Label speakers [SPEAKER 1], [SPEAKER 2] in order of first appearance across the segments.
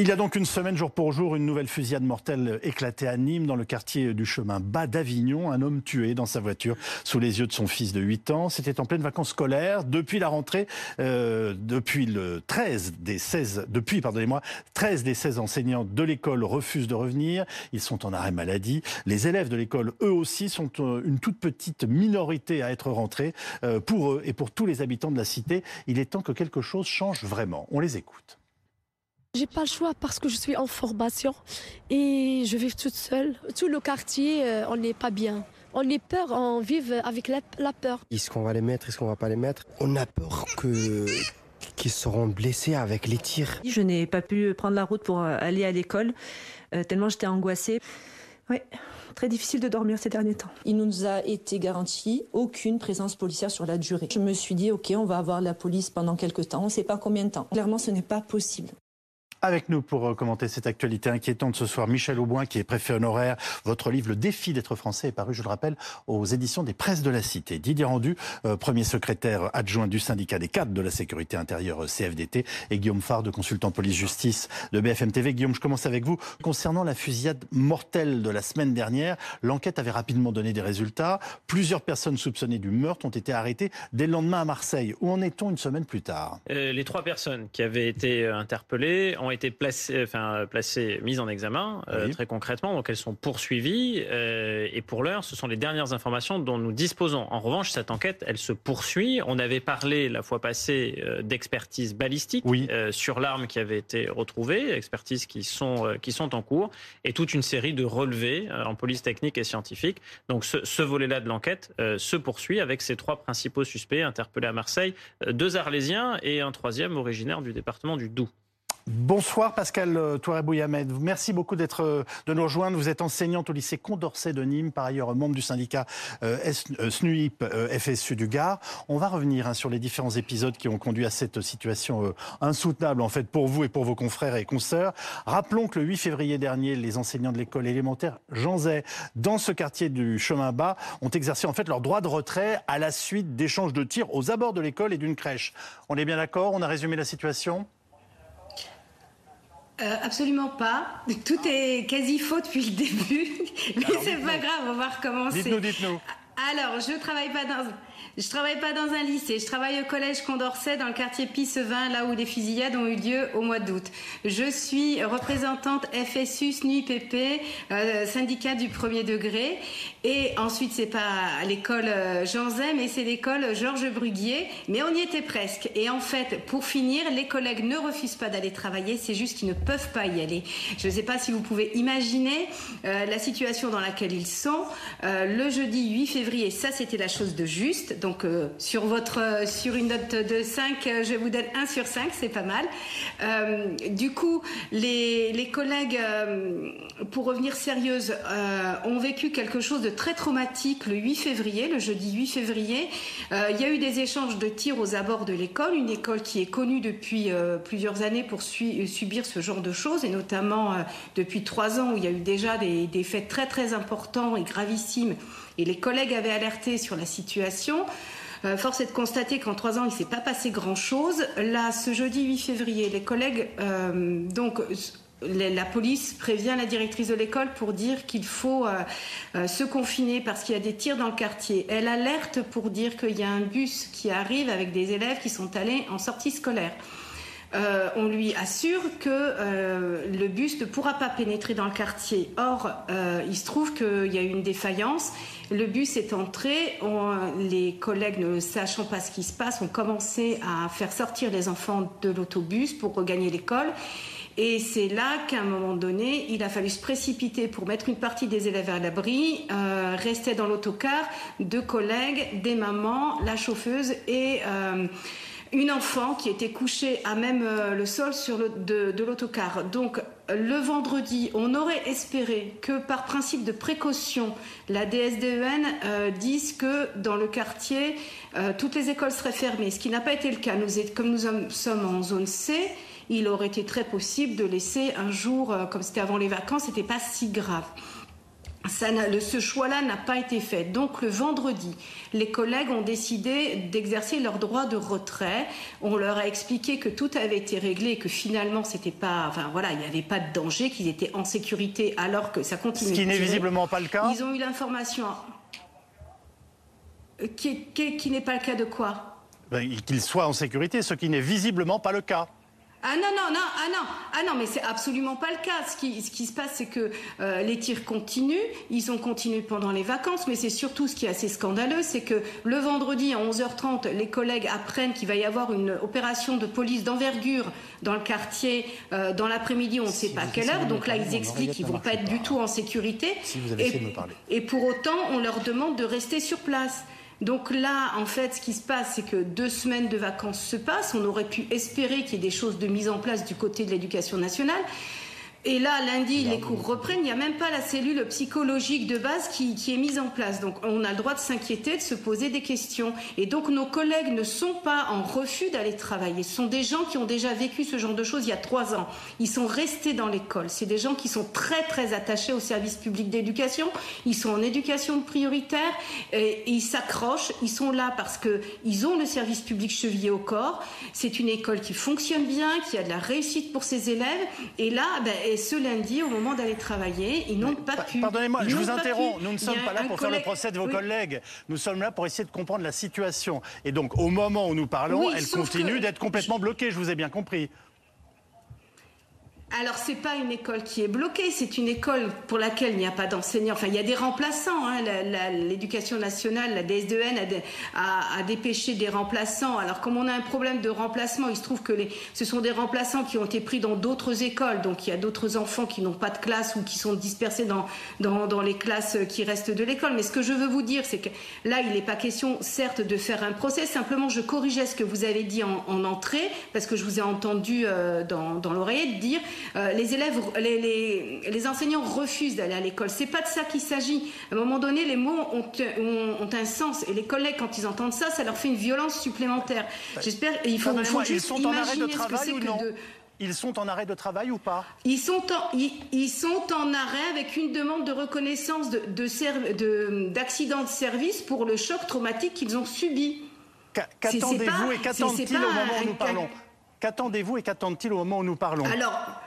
[SPEAKER 1] Il y a donc une semaine, jour pour jour, une nouvelle fusillade mortelle éclatée à Nîmes, dans le quartier du chemin bas d'Avignon. Un homme tué dans sa voiture sous les yeux de son fils de 8 ans. C'était en pleine vacances scolaires. Depuis la rentrée, euh, depuis le 13 des 16, depuis, pardonnez-moi, 13 des 16 enseignants de l'école refusent de revenir. Ils sont en arrêt maladie. Les élèves de l'école, eux aussi, sont euh, une toute petite minorité à être rentrés. Euh, pour eux et pour tous les habitants de la cité, il est temps que quelque chose change vraiment. On les écoute.
[SPEAKER 2] J'ai pas le choix parce que je suis en formation et je vis toute seule. Tout le quartier, euh, on n'est pas bien. On est peur, on vit avec la, peur.
[SPEAKER 3] Est-ce qu'on va les mettre, est-ce qu'on va pas les mettre? On a peur que qu'ils seront blessés avec les tirs.
[SPEAKER 4] Je n'ai pas pu prendre la route pour euh, aller à l'école euh, tellement j'étais angoissée. Oui, très difficile de dormir ces derniers temps.
[SPEAKER 5] Il nous a été garanti aucune présence policière sur la durée. Je me suis dit, ok, on va avoir la police pendant quelques temps, on ne sait pas combien de temps. Clairement, ce n'est pas possible.
[SPEAKER 1] Avec nous pour euh, commenter cette actualité inquiétante ce soir, Michel Auboin, qui est préfet honoraire. Votre livre, Le défi d'être français, est paru, je le rappelle, aux éditions des presses de la Cité. Didier Rendu, euh, premier secrétaire adjoint du syndicat des cadres de la sécurité intérieure euh, CFDT, et Guillaume Farr, de consultant police-justice de BFM TV. Guillaume, je commence avec vous. Concernant la fusillade mortelle de la semaine dernière, l'enquête avait rapidement donné des résultats. Plusieurs personnes soupçonnées du meurtre ont été arrêtées dès le lendemain à Marseille. Où en est-on une semaine plus tard?
[SPEAKER 6] Les trois personnes qui avaient été interpellées ont ont été placées, enfin, placées, mises en examen euh, très concrètement, donc elles sont poursuivies. Euh, et pour l'heure, ce sont les dernières informations dont nous disposons. En revanche, cette enquête, elle se poursuit. On avait parlé la fois passée euh, d'expertise balistique sur l'arme qui avait été retrouvée, expertises qui sont, qui sont en cours, et toute une série de relevés en police technique et scientifique. Donc ce, ce volet-là de l'enquête se poursuit avec ces trois principaux suspects interpellés à Marseille, deux Arlésiens et un troisième originaire du département du Doubs.
[SPEAKER 1] Bonsoir Pascal euh, Touaré-Bouyamed. Merci beaucoup d'être euh, de nous rejoindre. Vous êtes enseignante au lycée Condorcet de Nîmes, par ailleurs membre du syndicat euh, SNUIP FSU du Gard. On va revenir hein, sur les différents épisodes qui ont conduit à cette situation insoutenable en fait pour vous et pour vos confrères et consoeurs. Rappelons que le 8 février dernier, les enseignants de l'école élémentaire Jean Zay, dans ce quartier du chemin bas, ont exercé en fait leur droit de retrait à la suite d'échanges de tirs aux abords de l'école et d'une crèche. On est bien d'accord? On a résumé la situation?
[SPEAKER 7] Euh, absolument pas. Tout est quasi faux depuis le début. Mais c'est pas grave, on va recommencer.
[SPEAKER 1] Dites-nous, dites-nous.
[SPEAKER 7] Alors, je travaille pas dans je travaille pas dans un lycée, je travaille au collège Condorcet dans le quartier Pissevin, là où les fusillades ont eu lieu au mois d'août. Je suis représentante FSU SNUIPP, euh, syndicat du premier degré, et ensuite c'est pas l'école euh, Jean Zay, mais c'est l'école Georges Bruguier, mais on y était presque. Et en fait, pour finir, les collègues ne refusent pas d'aller travailler, c'est juste qu'ils ne peuvent pas y aller. Je ne sais pas si vous pouvez imaginer euh, la situation dans laquelle ils sont. Euh, le jeudi 8 février, ça c'était la chose de juste. Euh, sur, votre, euh, sur une note de 5, euh, je vous donne 1 sur 5, c'est pas mal. du coup, les, collègues, pour revenir sérieuse, ont vécu quelque chose de très traumatique le 8 février, le jeudi 8 février. il y a eu des échanges de tirs aux abords de l'école, une école qui est connue depuis plusieurs années pour subir ce genre de choses, et notamment depuis trois ans où il y a eu déjà des faits très très importants et gravissimes et les collègues avaient alerté sur la situation. Euh, force est de constater qu'en trois ans, il ne s'est pas passé grand-chose. Là, ce jeudi 8 février, les collègues, euh, donc, la police prévient la directrice de l'école pour dire qu'il faut euh, se confiner parce qu'il y a des tirs dans le quartier. Elle alerte pour dire qu'il y a un bus qui arrive avec des élèves qui sont allés en sortie scolaire. Euh, on lui assure que euh, le bus ne pourra pas pénétrer dans le quartier. Or, euh, il se trouve qu'il y a eu une défaillance. Le bus est entré. les collègues, ne sachant pas ce qui se passe, ont commencé à faire sortir les enfants de l'autobus pour regagner l'école. Et c'est là qu'à un moment donné, il a fallu se précipiter pour mettre une partie des élèves à l'abri. Euh, dans l'autocar deux collègues, des mamans, la chauffeuse et une enfant qui était couchée à même euh, le sol sur de, l'autocar. Donc le vendredi, on aurait espéré que par principe de précaution, la DSDEN euh, dise que dans le quartier, euh, toutes les écoles seraient fermées, ce qui n'a pas été le cas. Comme nous sommes en zone C, il aurait été très possible de laisser un jour, comme c'était avant les vacances, c'était pas si grave. Ce choix-là n'a pas été fait. Donc le vendredi, les collègues ont décidé d'exercer leur droit de retrait. On leur a expliqué que tout avait été réglé que finalement c'était pas, enfin voilà, il n'y avait pas de danger, qu'ils étaient en sécurité alors que ça continue.
[SPEAKER 1] Ce qui n'est visiblement pas le cas.
[SPEAKER 7] Ils ont eu l'information qui, qui n'est pas le cas de quoi?
[SPEAKER 1] Ben, Qu'ils soient en sécurité, ce qui n'est visiblement pas le cas.
[SPEAKER 7] Ah non, non, non, ah non, ah non, mais c'est absolument pas le cas. Ce qui, ce qui se passe, c'est que euh, les tirs continuent, ils ont continué pendant les vacances, mais c'est surtout ce qui est assez scandaleux, c'est que le vendredi à 11h30, les collègues apprennent qu'il va y avoir une opération de police d'envergure dans le quartier euh, dans l'après-midi, on ne sait pas quelle heure. Donc là, ils expliquent qu'ils vont pas être du tout en sécurité.
[SPEAKER 1] Si vous avez
[SPEAKER 7] et,
[SPEAKER 1] de me parler.
[SPEAKER 7] et pour autant, on leur demande de rester sur place. Donc là, en fait, ce qui se passe, c'est que deux semaines de vacances se passent. On aurait pu espérer qu'il y ait des choses de mise en place du côté de l'éducation nationale. Et là, lundi, les cours reprennent. Il n'y a même pas la cellule psychologique de base qui, est mise en place. Donc, on a le droit de s'inquiéter, de se poser des questions. Et donc, nos collègues ne sont pas en refus d'aller travailler. Ce sont des gens qui ont déjà vécu ce genre de choses il y a trois ans. Ils sont restés dans l'école. C'est des gens qui sont très, très attachés au service public d'éducation. Ils sont en éducation prioritaire et, ils s'accrochent. Ils sont là parce qu'ils ont le service public chevillé au corps. C'est une école qui fonctionne bien, qui a de la réussite pour ses élèves. Et là, ben, ce lundi, au moment d'aller travailler, ils n'ont pas pu.
[SPEAKER 1] Pardonnez-moi, je vous interromps. Nous ne sommes pas là pour faire le procès de vos collègues. Nous sommes là pour essayer de comprendre la situation. Et donc, au moment où nous parlons, elle continue d'être complètement bloquée. Je vous ai bien compris.
[SPEAKER 7] Alors, c'est pas une école qui est bloquée, c'est une école pour laquelle il n'y a pas d'enseignants. Enfin, il y a des remplaçants. Hein. L'éducation nationale, la DSDN, a, a, dépêché des remplaçants. Alors, comme on a un problème de remplacement, il se trouve que ce sont des remplaçants qui ont été pris dans d'autres écoles. Donc, il y a d'autres enfants qui n'ont pas de classe ou qui sont dispersés dans, dans, les classes qui restent de l'école. Mais ce que je veux vous dire, c'est que là, il n'est pas question, certes, de faire un procès. Simplement, je corrigeais ce que vous avez dit en, en entrée, parce que je vous ai entendu euh, dans, dans l'oreillette dire euh, les élèves, les, enseignants refusent d'aller à l'école. C'est pas de ça qu'il s'agit. À un moment donné, les mots ont, un sens. Et les collègues, quand ils entendent ça, ça leur fait une violence supplémentaire. J'espère. Il faut, juste imaginer ce que c'est que de
[SPEAKER 1] ils sont en arrêt de travail ou pas
[SPEAKER 7] ils sont, en, ils, sont en arrêt avec une demande de reconnaissance d'accident de, de, de, service pour le choc traumatique qu'ils ont subi.
[SPEAKER 1] Qu'attendez-vous et qu'attendent-ils au moment où nous parlons Qu'attendez-vous et qu'attendent-ils au moment où nous parlons
[SPEAKER 7] Alors,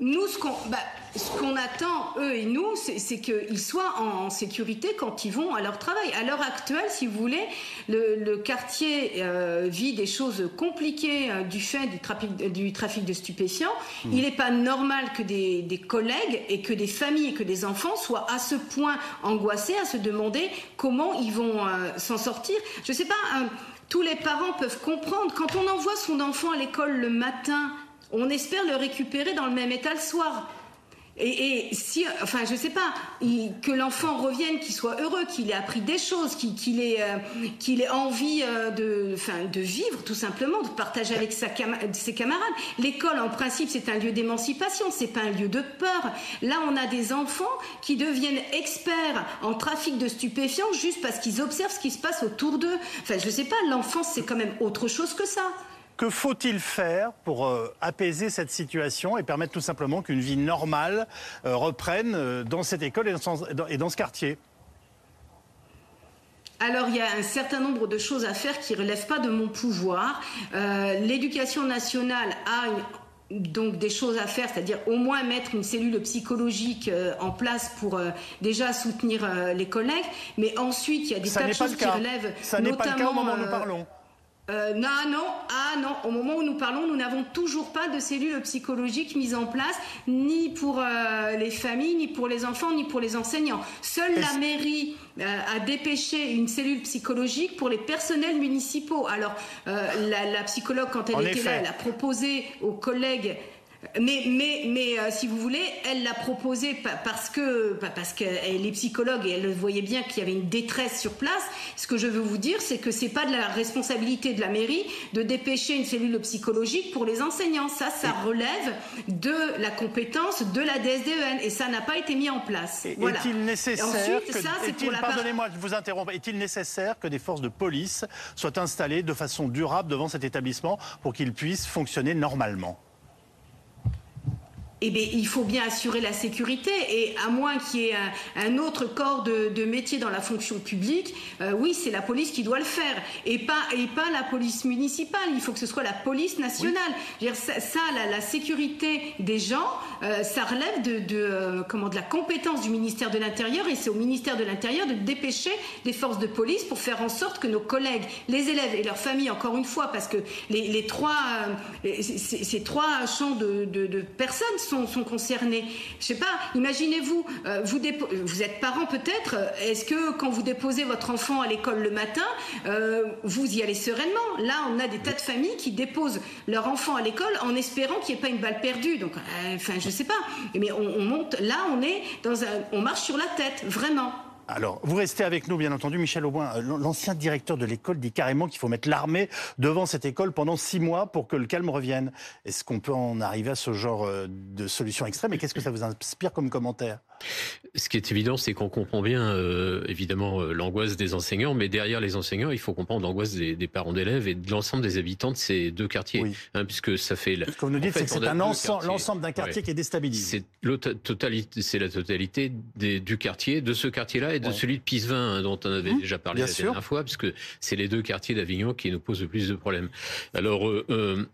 [SPEAKER 7] nous, bah, ce qu'on attend, eux et nous, c'est qu'ils soient en, sécurité quand ils vont à leur travail. À l'heure actuelle, si vous voulez, le, quartier euh, vit des choses compliquées euh, du fait du trafic, du trafic de stupéfiants. Mmh. Il n'est pas normal que des, collègues et que des familles et que des enfants soient à ce point angoissés à se demander comment ils vont euh, s'en sortir. Je ne sais pas, tous les parents peuvent comprendre. Quand on envoie son enfant à l'école le matin, on espère le récupérer dans le même état le soir. Et, si, enfin, je sais pas, que l'enfant revienne, qu'il soit heureux, qu'il ait appris des choses, qu'il ait, euh, ait envie euh, de, de vivre tout simplement, de partager avec ses camarades. L'école, en principe, c'est un lieu d'émancipation, c'est pas un lieu de peur. Là, on a des enfants qui deviennent experts en trafic de stupéfiants juste parce qu'ils observent ce qui se passe autour d'eux. Enfin, je sais pas, l'enfance, c'est quand même autre chose que ça.
[SPEAKER 1] Que faut-il faire pour euh, apaiser cette situation et permettre tout simplement qu'une vie normale euh, reprenne euh, dans cette école et dans, ce quartier?
[SPEAKER 7] Alors, il y a un certain nombre de choses à faire qui ne relèvent pas de mon pouvoir. L'éducation nationale a donc des choses à faire, c'est-à-dire au moins mettre une cellule psychologique en place pour déjà soutenir les collègues. Mais ensuite, il y a des tas de choses qui relèvent.
[SPEAKER 1] Ça n'est pas le cas au moment où nous parlons.
[SPEAKER 7] Euh, non, non, ah non, au moment où nous parlons, nous n'avons toujours pas de cellules psychologiques mises en place, ni pour euh, les familles, ni pour les enfants, ni pour les enseignants. Seule la mairie euh, a dépêché une cellule psychologique pour les personnels municipaux. Alors, la, psychologue, quand elle était là, elle a proposé aux collègues mais, mais, mais euh, si vous voulez, elle l'a proposé parce que parce qu'elle est psychologue et elle voyait bien qu'il y avait une détresse sur place. Ce que je veux vous dire, c'est que c'est pas de la responsabilité de la mairie de dépêcher une cellule psychologique pour les enseignants. Ça, ça relève de la compétence de la DSDEN et ça n'a pas été mis en place.
[SPEAKER 1] Est-il nécessaire Ensuite, ça, Pardonnez-moi, je vous interromps. Est-il nécessaire que des forces de police soient installées de façon durable devant cet établissement pour qu'il puisse fonctionner normalement?
[SPEAKER 7] Eh bien, il faut bien assurer la sécurité. Et à moins qu'il y ait un, autre corps de, métier dans la fonction publique, euh, oui, c'est la police qui doit le faire. Et pas, et pas la police municipale. Il faut que ce soit la police nationale. ça, la, sécurité des gens, euh, ça relève de, de euh, comment, de la compétence du ministère de l'Intérieur. Et c'est au ministère de l'Intérieur de dépêcher des forces de police pour faire en sorte que nos collègues, les élèves et leurs familles, encore une fois, parce que les, trois, ces, trois champs de, de personnes sont, concernés. Je sais pas, imaginez-vous, euh, vous, êtes parent peut-être, est-ce que quand vous déposez votre enfant à l'école le matin, euh, vous y allez sereinement? Là, on a des tas de familles qui déposent leur enfant à l'école en espérant qu'il n'y ait pas une balle perdue. Donc, euh, enfin, je sais pas. Mais on, on monte, là, on est dans un, on marche sur la tête, vraiment.
[SPEAKER 1] Alors, vous restez avec nous, bien entendu. Michel Aubin, euh, l'ancien directeur de l'école, dit carrément qu'il faut mettre l'armée devant cette école pendant six mois pour que le calme revienne. Est-ce qu'on peut en arriver à ce genre euh, de solution extrême Et qu'est-ce que ça vous inspire comme commentaire?
[SPEAKER 8] Ce qui est évident, c'est qu'on comprend bien, euh, évidemment, euh, l'angoisse des enseignants, mais derrière les enseignants, il faut comprendre l'angoisse des, parents d'élèves et de l'ensemble des habitants de ces deux quartiers, hein, puisque ça fait.
[SPEAKER 1] Ce que vous nous dites, c'est que c'est l'ensemble d'un quartier qui est déstabilisé.
[SPEAKER 8] C'est totalité, c'est la totalité du quartier, de ce quartier-là et de celui de Pisevin, hein, dont on avait mmh, déjà parlé la dernière fois, puisque c'est les deux quartiers d'Avignon qui nous posent le plus de problèmes. Alors. Euh,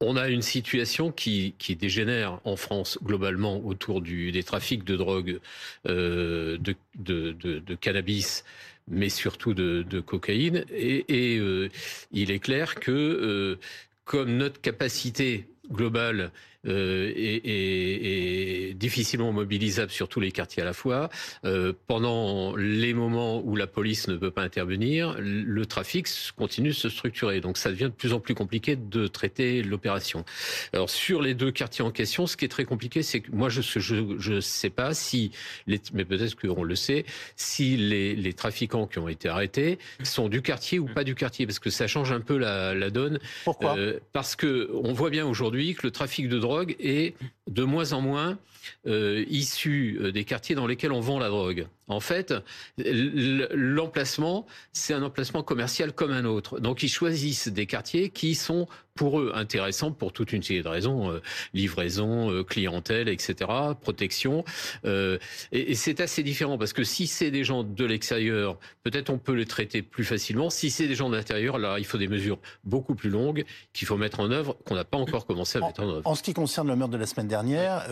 [SPEAKER 8] on a une situation qui, dégénère en France globalement autour des trafics de drogue, euh, de, cannabis, mais surtout de, cocaïne. Et, euh, il est clair que euh, comme notre capacité globale euh, est, difficilement mobilisable sur tous les quartiers à la fois. Euh, pendant les moments où la police ne peut pas intervenir, le trafic continue de se structurer. Donc ça devient de plus en plus compliqué de traiter l'opération. Alors sur les deux quartiers en question, ce qui est très compliqué, c'est que moi je je je sais pas si les, mais peut-être qu'on le sait, si les, les trafiquants qui ont été arrêtés sont du quartier ou pas du quartier, parce que ça change un peu la, la donne.
[SPEAKER 1] Pourquoi? Euh,
[SPEAKER 8] Parce que on voit bien aujourd'hui que le trafic de drogue drogue est de moins en moins euh, issu euh, des quartiers dans lesquels on vend la drogue. En fait, l'emplacement, c'est un emplacement commercial comme un autre. Donc ils choisissent des quartiers qui sont pour eux intéressants pour toute une série de raisons, euh, livraison, euh, clientèle, etc., protection. Euh, et, et c'est assez différent parce que si c'est des gens de l'extérieur, peut-être on peut les traiter plus facilement. Si c'est des gens de l'intérieur, là, il faut des mesures beaucoup plus longues qu'il faut mettre en œuvre, qu'on n'a pas encore commencé à mettre en œuvre.
[SPEAKER 1] En ce qui concerne le meurtre de la semaine dernière,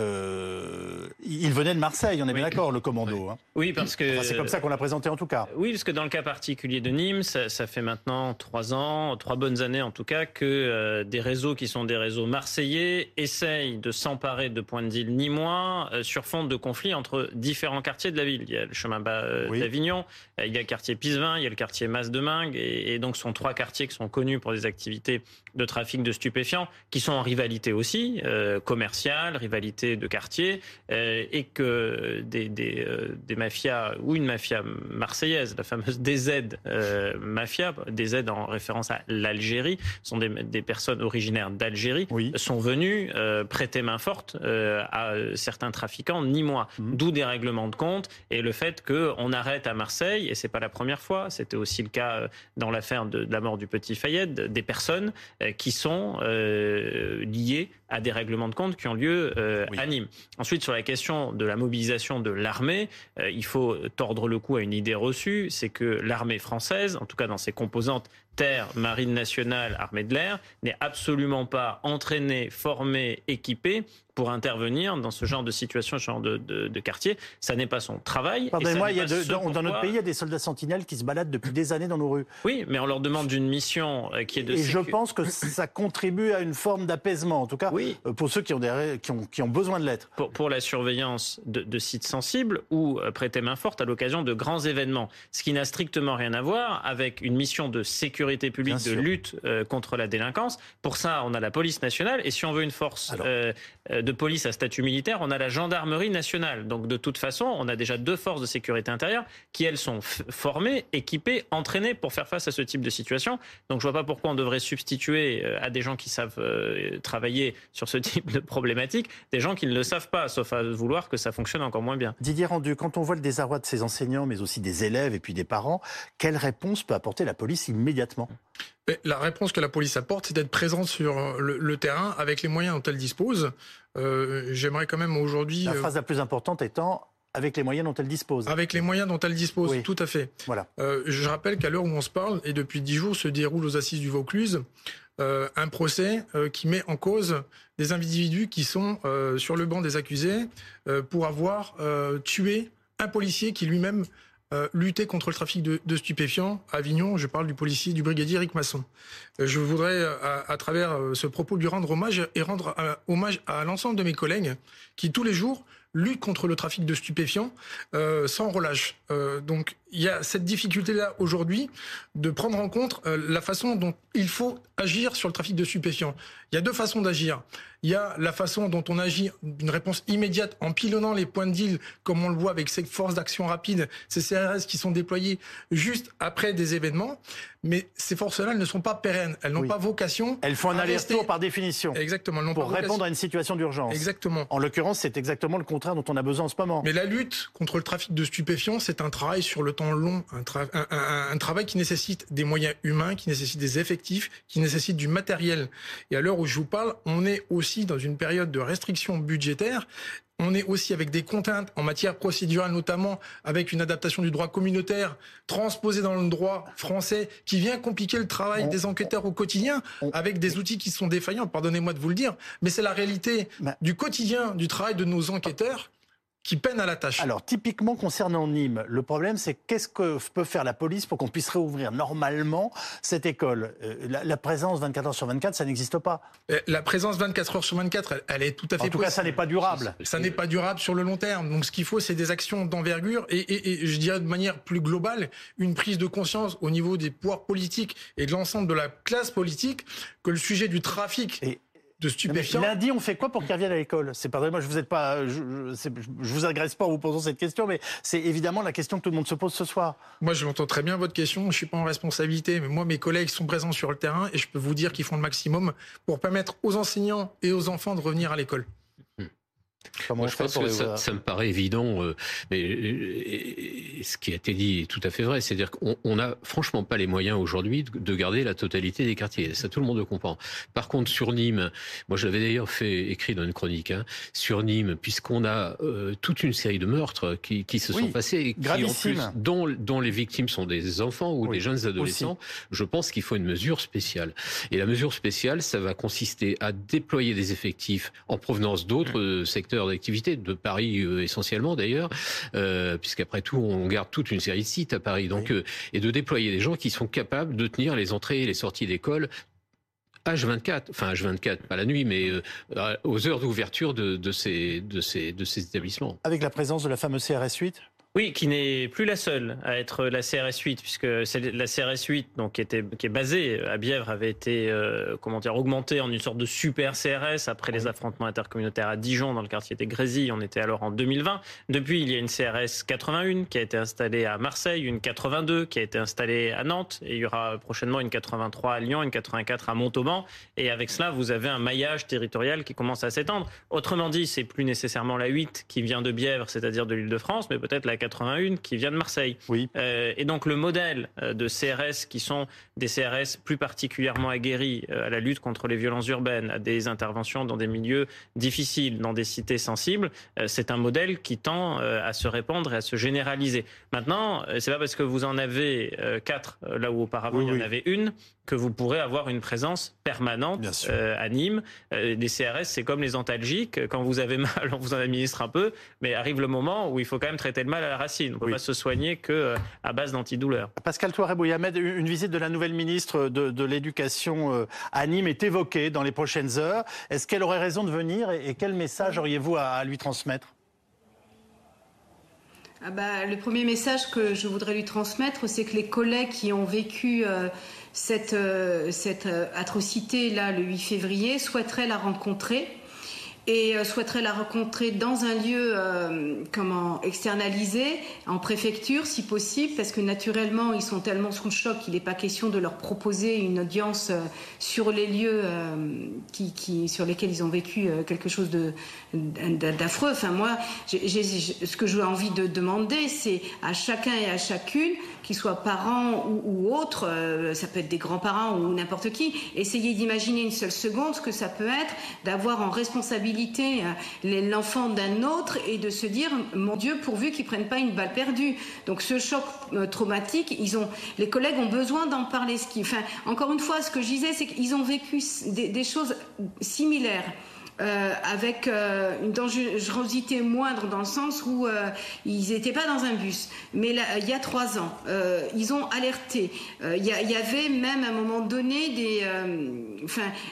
[SPEAKER 1] il venait de Marseille, on est bien d'accord, le commando.
[SPEAKER 6] Hein. Oui, parce que
[SPEAKER 1] c'est comme ça qu'on l'a présenté en tout cas.
[SPEAKER 6] Oui, parce que dans le cas particulier de Nîmes, ça, ça fait maintenant trois ans, trois bonnes années en tout cas, que euh, des réseaux qui sont des réseaux marseillais essayent de s'emparer de points de deal nîmois euh, sur fond de conflits entre différents quartiers de la ville. Il y a le chemin bas euh, d'Avignon, il y a le quartier Pisevin, il y a le quartier Mas de Mingue, et, donc ce sont trois quartiers qui sont connus pour des activités de trafic de stupéfiants, qui sont en rivalité aussi, commerciale, rivalité de quartier, et que des, des, des, mafias, ou une mafia marseillaise, la fameuse DZ mafia, DZ en référence à l'Algérie, sont des, des personnes originaires d'Algérie sont venus euh, prêter main forte euh, à certains trafiquants, ni moi. Mhm. D'où des règlements de compte et le fait qu'on arrête à Marseille, et c'est pas la première fois, c'était aussi le cas euh, dans l'affaire de, la mort du petit Fayed, des personnes qui sont liées à des règlements de compte qui ont lieu à Nîmes. Ensuite, sur la question de la mobilisation de l'armée, il faut tordre le cou à une idée reçue, c'est que l'armée française, en tout cas dans ses composantes terre, marine nationale, armée de l'air, n'est absolument pas entraînée, formée, équipée pour intervenir dans ce genre de situation, ce genre de, de, quartier. Ça n'est pas son travail.
[SPEAKER 1] Pardonnez-moi, dans, notre pays, il y a des soldats sentinelles qui se baladent depuis des années dans nos rues.
[SPEAKER 6] Oui, mais on leur demande une mission euh, qui est de...
[SPEAKER 1] Et je pense que ça contribue à une forme d'apaisement, en tout cas oui. Euh, pour ceux qui ont, des, qui ont, qui ont besoin de l'être.
[SPEAKER 6] Pour, pour, la surveillance de, de, sites sensibles ou euh, prêter main forte à l'occasion de grands événements. Ce qui n'a strictement rien à voir avec une mission de sécurité publique, de lutte contre la délinquance. Pour ça, on a la police nationale. Et si on veut une force de police à statut militaire, on a la gendarmerie nationale. Donc de toute façon, on a déjà deux forces de sécurité intérieure qui, elles, sont formées, équipées, entraînées pour faire face à ce type de situation. Donc je vois pas pourquoi on devrait substituer euh, à des gens qui savent euh, travailler sur ce type de problématique des gens qui ne le savent pas, sauf à vouloir que ça fonctionne encore moins bien.
[SPEAKER 1] Didier Rendu, quand on voit le désarroi de ces enseignants, mais aussi des élèves et puis des parents, quelle réponse peut apporter la police immédiatement?
[SPEAKER 9] La réponse que la police apporte, c'est d'être présente sur le, terrain avec les moyens dont elle dispose. J'aimerais quand même aujourd'hui.
[SPEAKER 1] La phrase la plus importante étant avec les moyens dont elle dispose.
[SPEAKER 9] Avec les moyens dont elle dispose, tout à fait.
[SPEAKER 1] Voilà.
[SPEAKER 9] je rappelle qu'à l'heure où on se parle, et depuis dix jours, se déroule aux assises du Vaucluse euh, un procès euh, qui met en cause des individus qui sont euh, sur le banc des accusés pour avoir tué un policier qui lui-même luttait contre le trafic de, stupéfiants Avignon. Je parle du policier, du brigadier Eric Masson. je voudrais, à, travers ce propos, lui rendre hommage et rendre hommage à l'ensemble de mes collègues qui, tous les jours, luttent contre le trafic de stupéfiants sans relâche. donc, il y a cette difficulté-là aujourd'hui de prendre en compte euh, la façon dont il faut agir sur le trafic de stupéfiants. Il y a deux façons d'agir. Il y a la façon dont on agit, une réponse immédiate en pilonnant les points de deal, comme on le voit avec ces forces d'action rapide, ces CRS qui sont déployés juste après des événements. Mais ces forces-là, elles ne sont pas pérennes. Elles n'ont pas vocation.
[SPEAKER 1] Elles font un aller-retour par définition.
[SPEAKER 9] Exactement.
[SPEAKER 1] pour répondre à une situation d'urgence.
[SPEAKER 9] Exactement.
[SPEAKER 1] En l'occurrence, c'est exactement le contraire dont on a besoin en ce moment.
[SPEAKER 9] Mais la lutte contre le trafic de stupéfiants, c'est un travail sur le temps long, un, travail qui nécessite des moyens humains, qui nécessite des effectifs, qui nécessite du matériel. Et à l'heure où je vous parle, on est aussi dans une période de restriction budgétaire on est aussi avec des contraintes en matière procédurale, notamment avec une adaptation du droit communautaire transposée dans le droit français qui vient compliquer le travail des enquêteurs au quotidien avec des outils qui sont défaillants, pardonnez-moi de vous le dire, mais c'est la réalité du quotidien du travail de nos enquêteurs qui peinent à la tâche.
[SPEAKER 1] Alors, typiquement concernant Nîmes, le problème, c'est qu'est-ce que peut faire la police pour qu'on puisse réouvrir normalement cette école? Euh, la, présence 24 heures sur 24, ça n'existe pas.
[SPEAKER 9] Euh, la présence 24 heures sur 24, elle, est tout à fait
[SPEAKER 1] En tout cas, ça n'est pas durable.
[SPEAKER 9] Ça n'est pas durable sur le long terme. Donc, ce qu'il faut, c'est des actions d'envergure et, je dirais de manière plus globale, une prise de conscience au niveau des pouvoirs politiques et de l'ensemble de la classe politique que le sujet du trafic de stupéfiants.
[SPEAKER 1] lundi, on fait quoi pour qu'ils reviennent à l'école? C'est pas moi, je vous pas, je, vous agresse pas en vous posant cette question, mais c'est évidemment la question que tout le monde se pose ce soir.
[SPEAKER 9] Moi, je m'entends très bien votre question. Je suis pas en responsabilité, mais moi, mes collègues sont présents sur le terrain et je peux vous dire qu'ils font le maximum pour permettre aux enseignants et aux enfants de revenir à l'école.
[SPEAKER 8] Moi, je pense que ça, ça, me paraît évident, euh, mais euh, ce qui a été dit est tout à fait vrai. C'est-à-dire qu'on n'a franchement pas les moyens aujourd'hui de garder la totalité des quartiers. Ça, tout le monde le comprend. Par contre, sur Nîmes, moi, je l'avais d'ailleurs fait écrit dans une chronique. Hein, sur Nîmes, puisqu'on a euh, toute une série de meurtres qui, qui se sont passés, qui en plus, dont, dont, les victimes sont des enfants ou des jeunes adolescents, je pense qu'il faut une mesure spéciale. Et la mesure spéciale, ça va consister à déployer des effectifs en provenance d'autres secteurs d'activité, de Paris euh, essentiellement d'ailleurs, euh, puisqu'après tout, on garde toute une série de sites à Paris. Donc, euh, et de déployer des gens qui sont capables de tenir les entrées et les sorties d'école H24, enfin H24, pas la nuit, mais aux heures d'ouverture de, de, ces, de, ces, de ces établissements.
[SPEAKER 1] Avec la présence de la fameuse CRS 8
[SPEAKER 6] oui, qui n'est plus la seule à être la CRS 8, puisque la CRS 8, donc qui était qui est basée à Bièvre, avait été euh, comment dire augmentée en une sorte de super CRS après les affrontements intercommunautaires à Dijon dans le quartier des Grésilles. On était alors en 2020. Depuis, il y a une CRS 81 qui a été installée à Marseille, une 82 qui a été installée à Nantes, et il y aura prochainement une 83 à Lyon, une 84 à Montauban. Et avec cela, vous avez un maillage territorial qui commence à s'étendre. Autrement dit, c'est plus nécessairement la 8 qui vient de Bièvre, c'est-à-dire de l'Île-de-France, mais peut-être la 81 qui vient de Marseille.
[SPEAKER 1] Oui.
[SPEAKER 6] Euh, et donc le modèle euh, de CRS qui sont des CRS plus particulièrement aguerris euh, à la lutte contre les violences urbaines, à des interventions dans des milieux difficiles, dans des cités sensibles, c'est un modèle qui tend à se répandre et à se généraliser. Maintenant, c'est pas parce que vous en avez quatre là où auparavant il y en avait une que vous pourrez avoir une présence permanente euh, à Nîmes. Euh, les CRS, c'est comme les antalgiques. Quand vous avez mal, on vous en administre un peu, mais arrive le moment où il faut quand même traiter le mal à la racine. On ne peut pas se soigner que euh, à base d'antidouleurs.
[SPEAKER 1] Pascal Touareg-Bouyamed, une visite de la nouvelle ministre de, l'Éducation à Nîmes est évoquée dans les prochaines heures. Est-ce qu'elle aurait raison de venir et, quel message auriez-vous à lui transmettre?
[SPEAKER 7] Ah bah, le premier message que je voudrais lui transmettre, c'est que les collègues qui ont vécu euh, cette, euh, cette euh, atrocité là le 8 février souhaiteraient la rencontrer et euh, souhaiterait la rencontrer dans un lieu euh, comment externalisé en préfecture si possible parce que naturellement ils sont tellement sous le choc qu'il n'est pas question de leur proposer une audience euh, sur les lieux qui, sur lesquels ils ont vécu quelque chose d'affreux. Enfin moi, ce que j'ai envie de demander, c'est à chacun et à chacune qu'ils soient parents ou, autres, ça peut être des grands-parents ou n'importe qui, essayez d'imaginer une seule seconde ce que ça peut être d'avoir en responsabilité euh, l'enfant d'un autre et de se dire mon Dieu pourvu qu'ils prennent pas une balle perdue. Donc ce choc euh, traumatique, ils ont, les collègues ont besoin d'en parler. enfin, encore une fois, ce que je disais, c'est qu'ils ont vécu des choses similaires. Euh, avec euh, une dangerosité moindre dans le sens où euh, ils n'étaient pas dans un bus. Mais il y a trois ans, ils ont alerté. Il y, avait même à un moment donné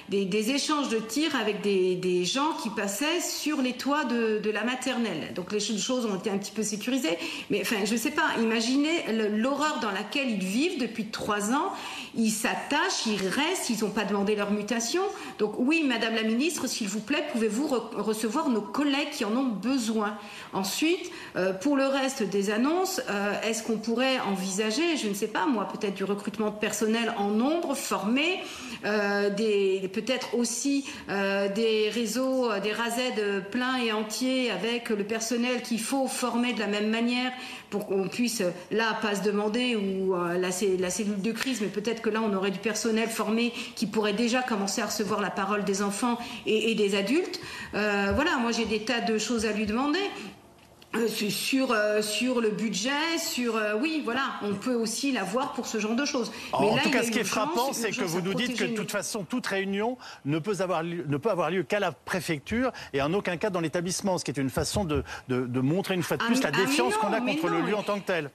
[SPEAKER 7] des, échanges de tirs avec des, des, gens qui passaient sur les toits de, de, la maternelle. Donc les choses ont été un petit peu sécurisées. Mais enfin, je ne sais pas, imaginez l'horreur dans laquelle ils vivent depuis trois ans. Ils s'attachent, ils restent, ils n'ont pas demandé leur mutation. Donc oui, Madame la Ministre, s'il vous plaît, pouvez-vous recevoir nos collègues qui en ont besoin Ensuite, euh, pour le reste des annonces, euh, est-ce qu'on pourrait envisager, je ne sais pas moi, peut-être du recrutement de personnel en nombre formé, euh, peut-être aussi des réseaux, des RASED pleins et entiers avec le personnel qu'il faut former de la même manière pour qu'on puisse là pas se demander ou la, cellule de crise, mais peut-être que là on aurait du personnel formé qui pourrait déjà commencer à recevoir la parole des enfants et des adultes. voilà, moi j'ai des tas de choses à lui demander. Euh, sur, euh, sur le budget, sur euh, oui, voilà, on peut aussi l'avoir pour ce genre de choses.
[SPEAKER 1] en tout cas, ce qui est frappant, c'est que vous nous dites que de toute façon, toute réunion ne peut avoir lieu, ne peut avoir lieu qu'à la préfecture et en aucun cas dans l'établissement, ce qui est une façon de, de, montrer une fois de ah, plus la ah, défiance qu'on a contre le lieu en tant que tel.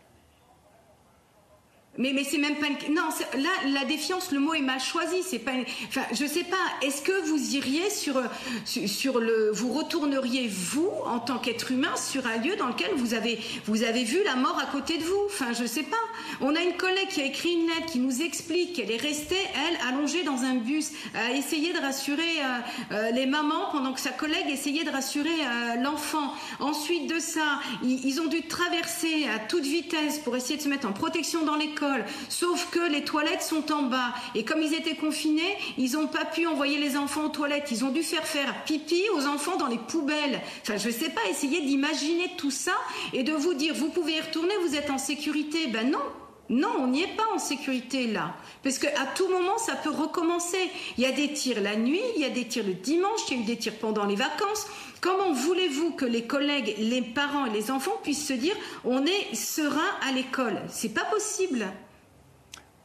[SPEAKER 7] Mais, mais c'est même pas une... non là la défiance le mot est mal choisi c'est pas enfin je sais pas est-ce que vous iriez sur sur le vous retourneriez vous en tant qu'être humain sur un lieu dans lequel vous avez vous avez vu la mort à côté de vous? Enfin je sais pas. On a une collègue qui a écrit une lettre qui nous explique qu'elle est restée elle allongée dans un bus à essayer de rassurer euh, euh, les mamans pendant que sa collègue essayait de rassurer euh, l'enfant. Ensuite de ça ils, ils ont dû traverser à toute vitesse pour essayer de se mettre en protection dans l'école Sauf que les toilettes sont en bas. Et comme ils étaient confinés, ils n'ont pas pu envoyer les enfants aux toilettes. Ils ont dû faire faire pipi aux enfants dans les poubelles. Enfin, je ne sais pas, essayer d'imaginer tout ça et de vous dire, vous pouvez y retourner, vous êtes en sécurité. Ben non, non, on n'y est pas en sécurité là. Parce qu'à tout moment, ça peut recommencer. Il y a des tirs la nuit, il y a des tirs le dimanche, il y a eu des tirs pendant les vacances. Comment voulez-vous que les collègues, les parents et les enfants puissent se dire on est serein à l'école? C'est pas possible.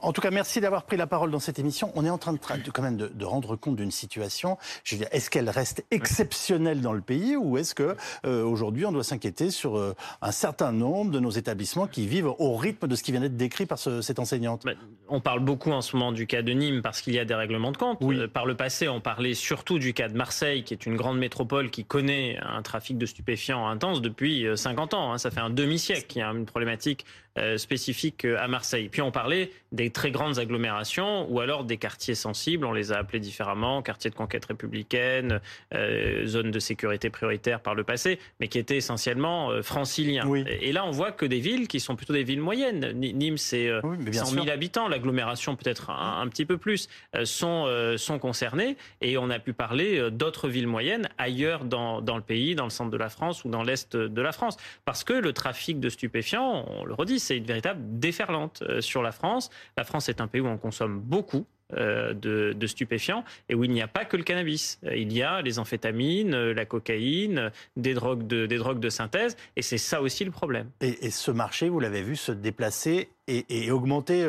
[SPEAKER 1] En tout cas, merci d'avoir pris la parole dans cette émission. On est en train de, quand même de, rendre compte d'une situation. Je veux dire, est-ce qu'elle reste exceptionnelle dans le pays ou est-ce que euh, aujourd'hui on doit s'inquiéter sur euh, un certain nombre de nos établissements qui vivent au rythme de ce qui vient d'être décrit par cette enseignante?
[SPEAKER 6] Bah, On parle beaucoup en ce moment du cas de Nîmes parce qu'il y a des règlements de compte. Euh, par le passé, on parlait surtout du cas de Marseille, qui est une grande métropole qui connaît un trafic de stupéfiants intense depuis 50 ans. Hein. Ça fait un demi-siècle qu'il y a une problématique euh, spécifique à Marseille. Puis on parlait des très grandes agglomérations ou alors des quartiers sensibles, on les a appelés différemment, quartiers de conquête républicaine, euh, zone de sécurité prioritaire par le passé, mais qui étaient essentiellement euh, franciliens. Et, là, on voit que des villes qui sont plutôt des villes moyennes. Nîmes, c'est euh, 100 000 habitants, l'agglomération peut-être un, petit peu plus, sont, sont concernées. Et on a pu parler d'autres villes moyennes ailleurs dans, dans le pays, dans le centre de la France ou dans l'est de la France. Parce que le trafic de stupéfiants, on le redit, c'est une véritable déferlante euh, sur la France. La France est un pays où on consomme beaucoup euh, de, stupéfiants et où il n'y a pas que le cannabis. Euh, il y a les amphétamines, la cocaïne, des drogues de, des drogues de synthèse, et c'est ça aussi le problème.
[SPEAKER 1] Et, ce marché, vous l'avez vu se déplacer et, augmenter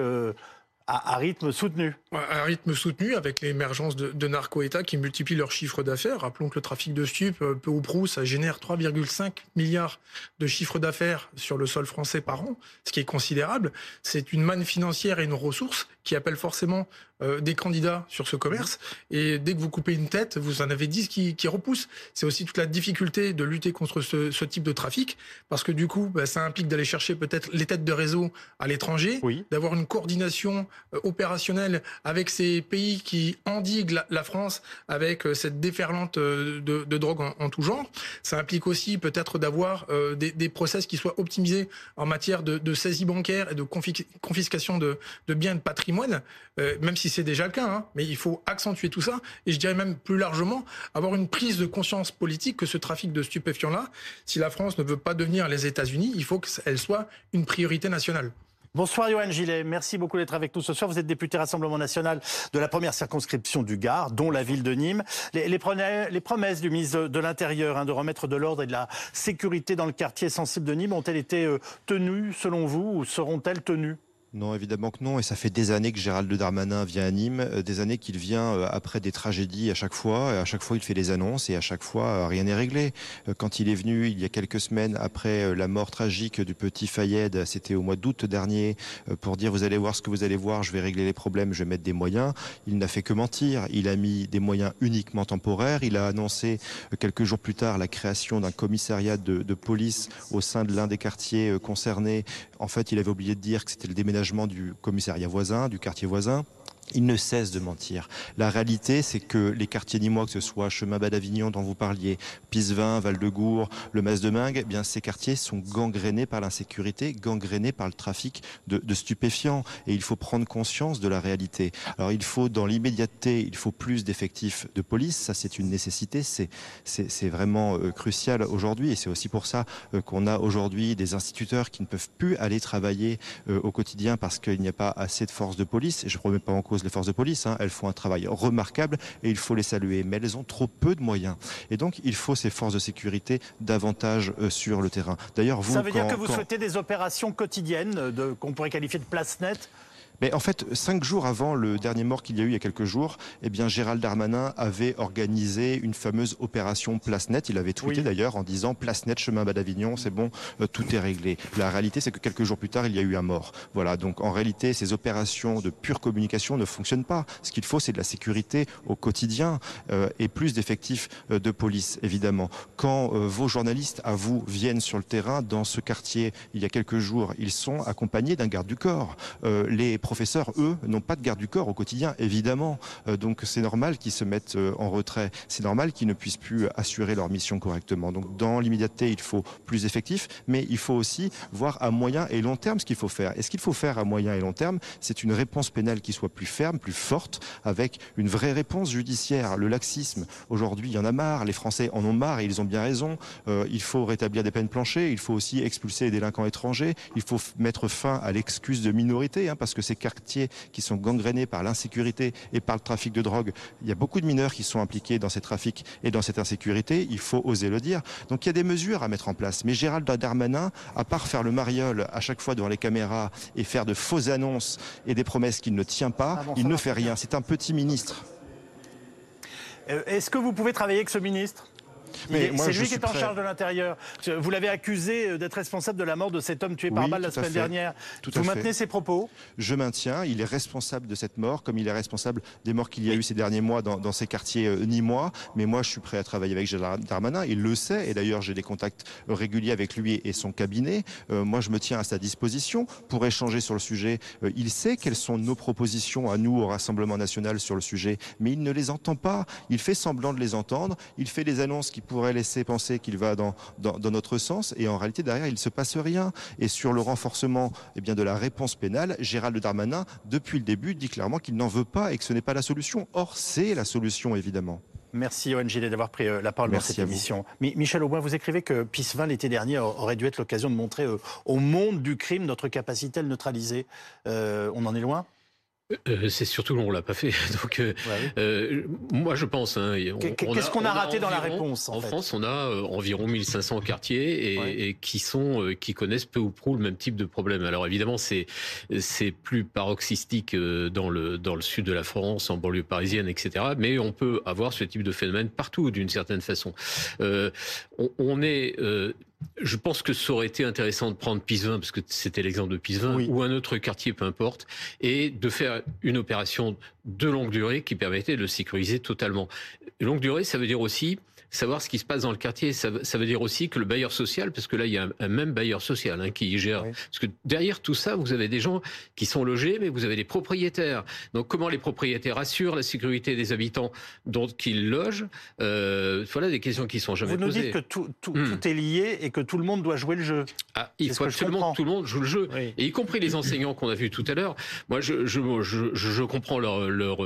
[SPEAKER 1] à, rythme soutenu.
[SPEAKER 9] À rythme soutenu, avec l'émergence de, narco-États qui multiplient leurs chiffres d'affaires. Rappelons que le trafic de stupes, euh, peu ou prou, ça génère 3,5 milliards de chiffres d'affaires sur le sol français par an, ce qui est considérable. C'est une manne financière et une ressource qui appelle forcément des candidats sur ce commerce. Et dès que vous coupez une tête, vous en avez 10 qui, qui repoussent. C'est aussi toute la difficulté de lutter contre ce, ce type de trafic, parce que du coup, bah, ça implique d'aller chercher peut-être les têtes de réseau à l'étranger, d'avoir une coordination opérationnelle avec ces pays qui endiguent la, France avec cette déferlante de, de drogue en, tout genre. Ça implique aussi peut-être d'avoir des, des process qui soient optimisés en matière de, de saisie bancaire et de confiscation de, de biens de patrimoine, euh, même si c'est déjà le cas. Hein, mais il faut accentuer tout ça. Et je dirais même plus largement, avoir une prise de conscience politique que ce trafic de stupéfiants-là, si la France ne veut pas devenir les États-Unis, il faut qu'elle soit une priorité nationale.
[SPEAKER 1] Bonsoir Johan Gillet, merci beaucoup d'être avec nous ce soir. Vous êtes député Rassemblement National de la première circonscription du Gard, dont la ville de Nîmes. Les, promesses du ministre de, l'Intérieur hein, de remettre de l'ordre et de la sécurité dans le quartier sensible de Nîmes ont-elles été euh, tenues selon vous ou seront-elles tenues?
[SPEAKER 10] Non, évidemment que non. Et ça fait des années que Gérald Darmanin vient à Nîmes, euh, des années qu'il vient euh, après des tragédies à chaque fois. Et à chaque fois, il fait des annonces et à chaque fois, euh, rien n'est réglé. Quand il est venu il y a quelques semaines après la mort tragique du petit Fayed, c'était au mois d'août dernier, pour dire vous allez voir ce que vous allez voir, je vais régler les problèmes, je vais mettre des moyens. Il n'a fait que mentir. Il a mis des moyens uniquement temporaires. Il a annoncé quelques jours plus tard la création d'un commissariat de, de police au sein de l'un des quartiers concernés. En fait, il avait oublié de dire que c'était le déménagement du commissariat voisin, du quartier voisin il ne cesse de mentir. La réalité, c'est que les quartiers nîmois, que ce soit Chemin Bas d'Avignon dont vous parliez, Pisevin, Val-de-Gour, le Mas de Mingue, eh bien ces quartiers sont gangrénés par l'insécurité, gangrénés par le trafic de, stupéfiants. Et il faut prendre conscience de la réalité. Alors il faut, dans l'immédiateté, il faut plus d'effectifs de police. Ça, c'est une nécessité. C'est vraiment euh, crucial aujourd'hui. Et c'est aussi pour ça euh, qu'on a aujourd'hui des instituteurs qui ne peuvent plus aller travailler euh, au quotidien parce qu'il n'y a pas assez de forces de police. Je ne remets pas en cause les forces de police. Hein. Elles font un travail remarquable et il faut les saluer. Mais elles ont trop peu de moyens. Et donc, il faut ces forces de sécurité davantage euh, sur le terrain.
[SPEAKER 1] D'ailleurs, vous. Ça veut dire que vous souhaitez des opérations quotidiennes euh, qu'on pourrait qualifier de place nette?
[SPEAKER 10] Mais en fait, cinq jours avant le dernier mort qu'il y a eu il y a quelques jours, eh bien, Gérald Darmanin avait organisé une fameuse opération Place Net. Il avait tweeté d'ailleurs en disant Place Net, chemin bas d'Avignon, c'est bon, euh, tout est réglé. La réalité, c'est que quelques jours plus tard, il y a eu un mort. Voilà. Donc, en réalité, ces opérations de pure communication ne fonctionnent pas. Ce qu'il faut, c'est de la sécurité au quotidien euh, et plus d'effectifs euh, de police, évidemment. Quand vos journalistes, à vous, viennent sur le terrain dans ce quartier il y a quelques jours, ils sont accompagnés d'un garde du corps. les professeurs, eux, n'ont pas de garde du corps au quotidien, évidemment. Euh, donc c'est normal qu'ils se mettent euh, en retrait. C'est normal qu'ils ne puissent plus assurer leur mission correctement. Donc dans l'immédiateté, il faut plus d'effectifs, mais il faut aussi voir à moyen et long terme ce qu'il faut faire. Et ce qu'il faut faire à moyen et long terme, c'est une réponse pénale qui soit plus ferme, plus forte, avec une vraie réponse judiciaire. Le laxisme, aujourd'hui, il y en a marre. Les Français en ont marre et ils ont bien raison. Euh, il faut rétablir des peines planchées. Il faut aussi expulser les délinquants étrangers. Il faut mettre fin à l'excuse de minorité, hein, parce que c'est quartiers qui sont gangrénés par l'insécurité et par le trafic de drogue. Il y a beaucoup de mineurs qui sont impliqués dans ces trafics et dans cette insécurité. Il faut oser le dire. Donc il y a des mesures à mettre en place. Mais Gérald Darmanin, à part faire le mariole à chaque fois devant les caméras et faire de fausses annonces et des promesses qu'il ne tient pas, ah il ne fait rien. C'est un petit ministre.
[SPEAKER 1] Euh, est-ce que vous pouvez travailler avec ce ministre? C'est lui qui est en charge de l'intérieur. Vous l'avez accusé euh, d'être responsable de la mort de cet homme tué par balle la semaine dernière. vous maintenez ses propos?
[SPEAKER 10] Je maintiens. Il est responsable de cette mort, comme il est responsable des morts qu'il y a eu ces derniers mois dans, ces quartiers euh, ni moi. Mais moi, je suis prêt à travailler avec Gérald Darmanin. Il le sait. Et d'ailleurs, j'ai des contacts réguliers avec lui et son cabinet. Euh, moi, je me tiens à sa disposition pour échanger sur le sujet. il sait quelles sont nos propositions à nous au Rassemblement national sur le sujet, mais il ne les entend pas. Il fait semblant de les entendre. Il fait des annonces qui pourrait laisser penser qu'il va dans, dans, notre sens. Et en réalité, derrière, il ne se passe rien. Et sur le renforcement eh bien, de la réponse pénale, Gérald Darmanin, depuis le début, dit clairement qu'il n'en veut pas et que ce n'est pas la solution. Or, c'est la solution, évidemment.
[SPEAKER 1] Merci ONG d'avoir pris euh, la parole dans cette émission. Michel Aubin, vous écrivez que PIS 20 l'été dernier aurait dû être l'occasion de montrer euh, au monde du crime notre capacité à le neutraliser. Euh, on en est loin?
[SPEAKER 8] Euh, c'est surtout on l'a pas fait. Donc, euh, euh, moi, je pense. Hein,
[SPEAKER 1] Qu'est-ce qu'on a, raté dans la réponse
[SPEAKER 8] En, France, on a environ 1500 quartiers et, qui sont, qui connaissent peu ou prou le même type de problème. Alors évidemment, c'est c'est plus paroxystique dans le dans le sud de la France, en banlieue parisienne, etc. Mais on peut avoir ce type de phénomène partout, d'une certaine façon. on, on, est je pense que ça aurait été intéressant de prendre Pisevin, parce que c'était l'exemple de Pisevin, ou un autre quartier, peu importe, et de faire une opération de longue durée qui permettait de le sécuriser totalement. Longue durée, ça veut dire aussi savoir ce qui se passe dans le quartier. Ça, veut dire aussi que le bailleur social, parce que là, il y a un, même bailleur social hein, qui y gère. Parce que derrière tout ça, vous avez des gens qui sont logés, mais vous avez des propriétaires. Donc, comment les propriétaires assurent la sécurité des habitants dont ils logent euh, Voilà des questions qui sont jamais
[SPEAKER 1] posées.
[SPEAKER 8] Vous
[SPEAKER 1] nous dites que tout, tout, hmm. tout, est lié et que tout le monde doit jouer le jeu.
[SPEAKER 8] Ah, il faut absolument que tout le monde joue le jeu, et y compris les enseignants qu'on a vus tout à l'heure. Moi, je, je, je, je, comprends leur, leur,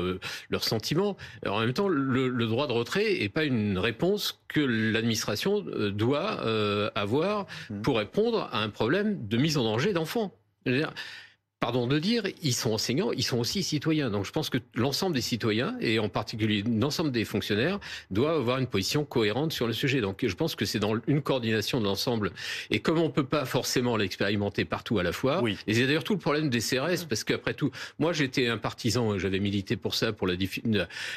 [SPEAKER 8] leur sentiment. En même temps, le, le droit de retrait n'est pas une réponse que l'administration euh, doit euh, avoir mmh. pour répondre à un problème de mise en danger d'enfants pardon de dire, ils sont enseignants, ils sont aussi citoyens. Donc je pense que l'ensemble des citoyens, et en particulier l'ensemble des fonctionnaires, doivent avoir une position cohérente sur le sujet. Donc je pense que c'est dans une coordination de l'ensemble. Et comme on ne peut pas forcément l'expérimenter partout à la fois, oui. et c'est d'ailleurs tout le problème des CRS, parce qu'après tout, moi j'étais un partisan, j'avais milité pour ça, pour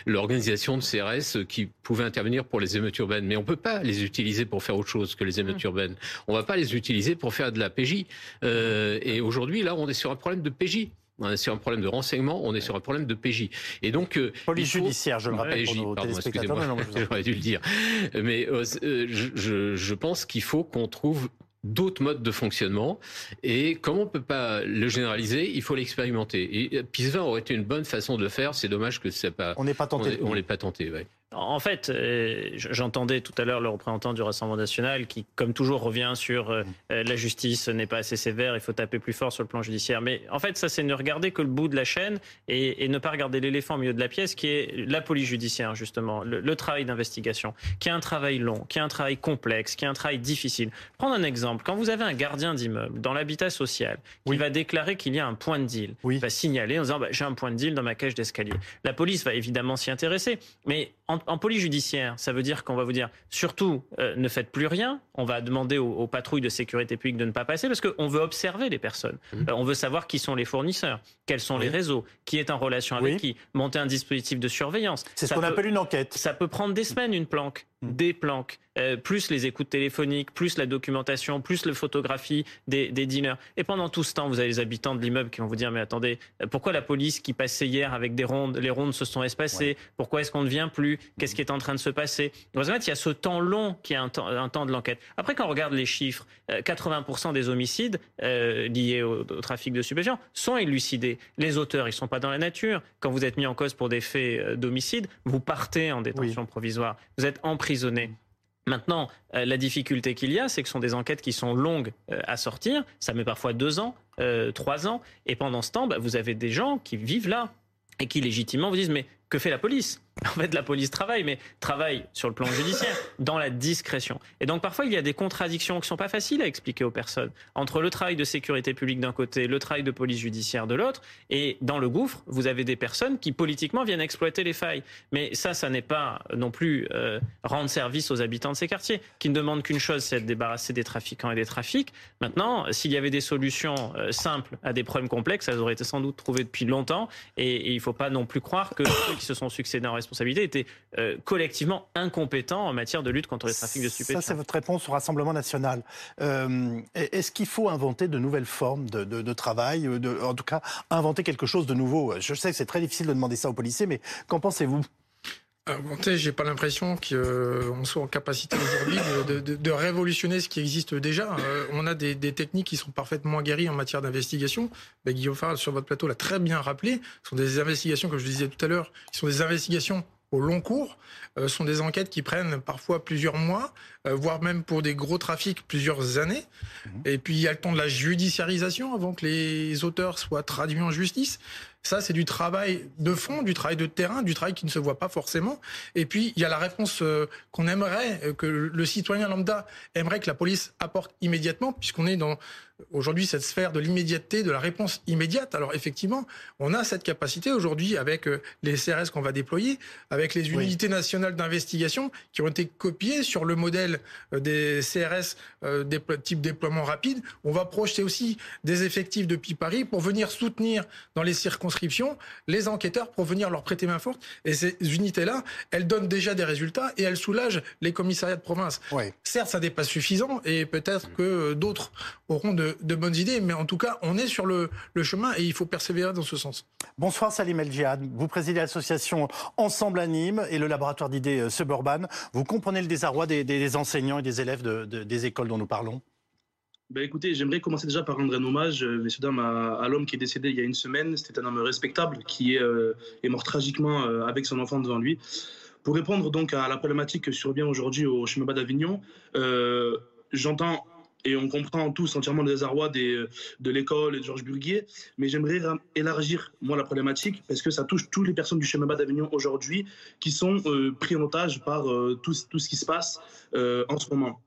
[SPEAKER 8] l'organisation de CRS qui pouvait intervenir pour les émeutes urbaines. Mais on ne peut pas les utiliser pour faire autre chose que les émeutes mmh. urbaines. On ne va pas les utiliser pour faire de la PJ. Euh, et aujourd'hui, là, on est sur un problème de PJ. On est sur un problème de renseignement, on est sur un problème de PJ.
[SPEAKER 1] Et donc euh, police judiciaire, je le rappelle PJ, pour nos pardon.
[SPEAKER 8] J'aurais dû le dire. Mais euh, euh, je, je pense qu'il faut qu'on trouve d'autres modes de fonctionnement. Et comme on ne peut pas le généraliser, il faut l'expérimenter. Et PIS aurait été une bonne façon de le faire. C'est dommage que ça pas.
[SPEAKER 1] On n'est pas tenté.
[SPEAKER 8] On l'ait pas tenté. Ouais.
[SPEAKER 6] En fait, euh, j'entendais tout à l'heure le représentant du Rassemblement national qui, comme toujours, revient sur euh, euh, la justice n'est pas assez sévère, il faut taper plus fort sur le plan judiciaire. Mais en fait, ça, c'est ne regarder que le bout de la chaîne et, ne pas regarder l'éléphant au milieu de la pièce, qui est la police judiciaire, justement, le, travail d'investigation, qui est un travail long, qui est un travail complexe, qui est un travail difficile. Prendre un exemple. Quand vous avez un gardien d'immeuble dans l'habitat social qui va déclarer qu'il y a un point de deal, il va signaler en disant bah, j'ai un point de deal dans ma cage d'escalier. La police va évidemment s'y intéresser, mais en, police judiciaire, ça veut dire qu'on va vous dire surtout euh, ne faites plus rien. On va demander aux, patrouilles de sécurité publique de ne pas passer parce qu'on veut observer les personnes. Mmh. Euh, on veut savoir qui sont les fournisseurs, quels sont les réseaux, qui est en relation avec qui, monter un dispositif de surveillance.
[SPEAKER 1] C'est ce qu'on appelle une enquête.
[SPEAKER 6] Ça peut prendre des semaines une planque. Mm. des planques, euh, plus les écoutes téléphoniques, plus la documentation, plus la photographie des, des dealers. Et pendant tout ce temps, vous avez les habitants de l'immeuble qui vont vous dire mais attendez, euh, pourquoi la police qui passait hier avec des rondes, les rondes se sont espacées? Pourquoi est-ce qu'on ne vient plus? Qu'est-ce qui est en train de se passer? En fait, il y a ce temps long qui est un temps, un temps de l'enquête. Après, quand on regarde les chiffres, 80% euh, des homicides liés au, trafic de stupéfiants sont élucidés. Les auteurs, ils sont pas dans la nature. Quand vous êtes mis en cause pour des faits d'homicide, vous partez en détention provisoire. Vous êtes en Maintenant, euh, la difficulté qu'il y a, c'est que ce sont des enquêtes qui sont longues euh, à sortir. Ça met parfois deux ans, euh, trois ans. Et pendant ce temps, bah, vous avez des gens qui vivent là et qui légitimement vous disent mais que fait la police En fait, la police travaille, mais travaille sur le plan judiciaire, dans la discrétion. Et donc parfois, il y a des contradictions qui sont pas faciles à expliquer aux personnes entre le travail de sécurité publique d'un côté, le travail de police judiciaire de l'autre. Et dans le gouffre, vous avez des personnes qui politiquement viennent exploiter les failles. Mais ça, ça n'est pas non plus euh, rendre service aux habitants de ces quartiers, qui ne demandent qu'une chose, c'est de débarrasser des trafiquants et des trafics. Maintenant, s'il y avait des solutions euh, simples à des problèmes complexes, elles auraient été sans doute trouvées depuis longtemps. Et, et il ne faut pas non plus croire que qui se sont succédés en responsabilité étaient euh, collectivement incompétents en matière de lutte contre les trafics de stupéfiants.
[SPEAKER 1] Ça, c'est votre réponse au Rassemblement national. Euh, est-ce qu'il faut inventer de nouvelles formes de, travail, de, en tout cas inventer quelque chose de nouveau? Je sais que c'est très difficile de demander ça aux policiers, mais qu'en pensez-vous?
[SPEAKER 9] Inventer, j'ai pas l'impression qu'on soit en capacité aujourd'hui de, révolutionner ce qui existe déjà. Euh, on a des, techniques qui sont parfaitement guéries en matière d'investigation. Ben, Guillaume Farr, sur votre plateau, l'a très bien rappelé. Ce sont des investigations, comme je le disais tout à l'heure, qui sont des investigations au long cours. Euh, sont des enquêtes qui prennent parfois plusieurs mois, euh, voire même pour des gros trafics plusieurs années. Mmh. Et puis il y a le temps de la judiciarisation avant que les auteurs soient traduits en justice. Ça, c'est du travail de fond, du travail de terrain, du travail qui ne se voit pas forcément. Et puis, il y a la réponse euh, qu'on aimerait, euh, que le citoyen lambda aimerait que la police apporte immédiatement, puisqu'on est dans aujourd'hui cette sphère de l'immédiateté, de la réponse immédiate. Alors effectivement, on a cette capacité aujourd'hui avec euh, les CRS qu'on va déployer, avec les unités nationales d'investigation qui ont été copiées sur le modèle des CRS des type déploiement rapide. On va projeter aussi des effectifs depuis Paris pour venir soutenir dans les circonstances circonscription les enquêteurs pour venir leur prêter main forte. Et ces unités-là, elles donnent déjà des résultats et elles soulagent les commissariats de province. Certes, ça n'est pas suffisant et peut-être que d'autres auront de, bonnes idées, mais en tout cas, on est sur le, chemin et il faut persévérer dans ce sens.
[SPEAKER 1] Bonsoir Salim El Djihad. Vous présidez l'association Ensemble à Nîmes et le laboratoire d'idées euh, Suburban. Vous comprenez le désarroi des, enseignants et des élèves des écoles dont nous parlons?
[SPEAKER 11] Ben écoutez, j'aimerais commencer déjà par rendre un hommage, euh, messieurs dames, à, l'homme qui est décédé il y a une semaine. C'était un homme respectable qui est, euh, est mort tragiquement euh, avec son enfant devant lui. Pour répondre donc à la problématique que survient aujourd'hui au chemin bas d'Avignon, j'entends et on comprend tous entièrement le désarroi des, de l'école et de Georges Burguier, mais j'aimerais élargir, moi, la problématique, parce que ça touche toutes les personnes du chemin bas d'Avignon aujourd'hui qui sont pris en otage par tout, tout, ce qui se passe en ce moment.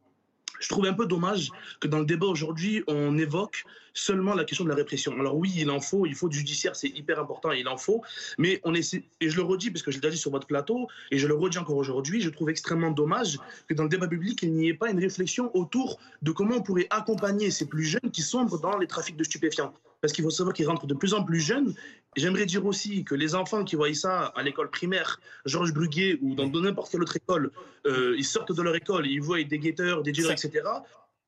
[SPEAKER 11] Je trouve un peu dommage que dans le débat aujourd'hui, on évoque seulement la question de la répression. Alors oui, il en faut, il faut du judiciaire, c'est hyper important, il en faut, mais on essaie, et je le redis parce que je l'ai déjà dit sur votre plateau, et je le redis encore aujourd'hui, je trouve extrêmement dommage que dans le débat public, il n'y ait pas une réflexion autour de comment on pourrait accompagner ces plus jeunes qui sombrent dans les trafics de stupéfiants parce qu'il faut savoir qu'ils rentrent de plus en plus jeunes. J'aimerais dire aussi que les enfants qui voient ça à l'école primaire, Georges Bruguet ou dans n'importe quelle autre école, euh, ils sortent de leur école, ils voient des guetteurs, des dealers, etc.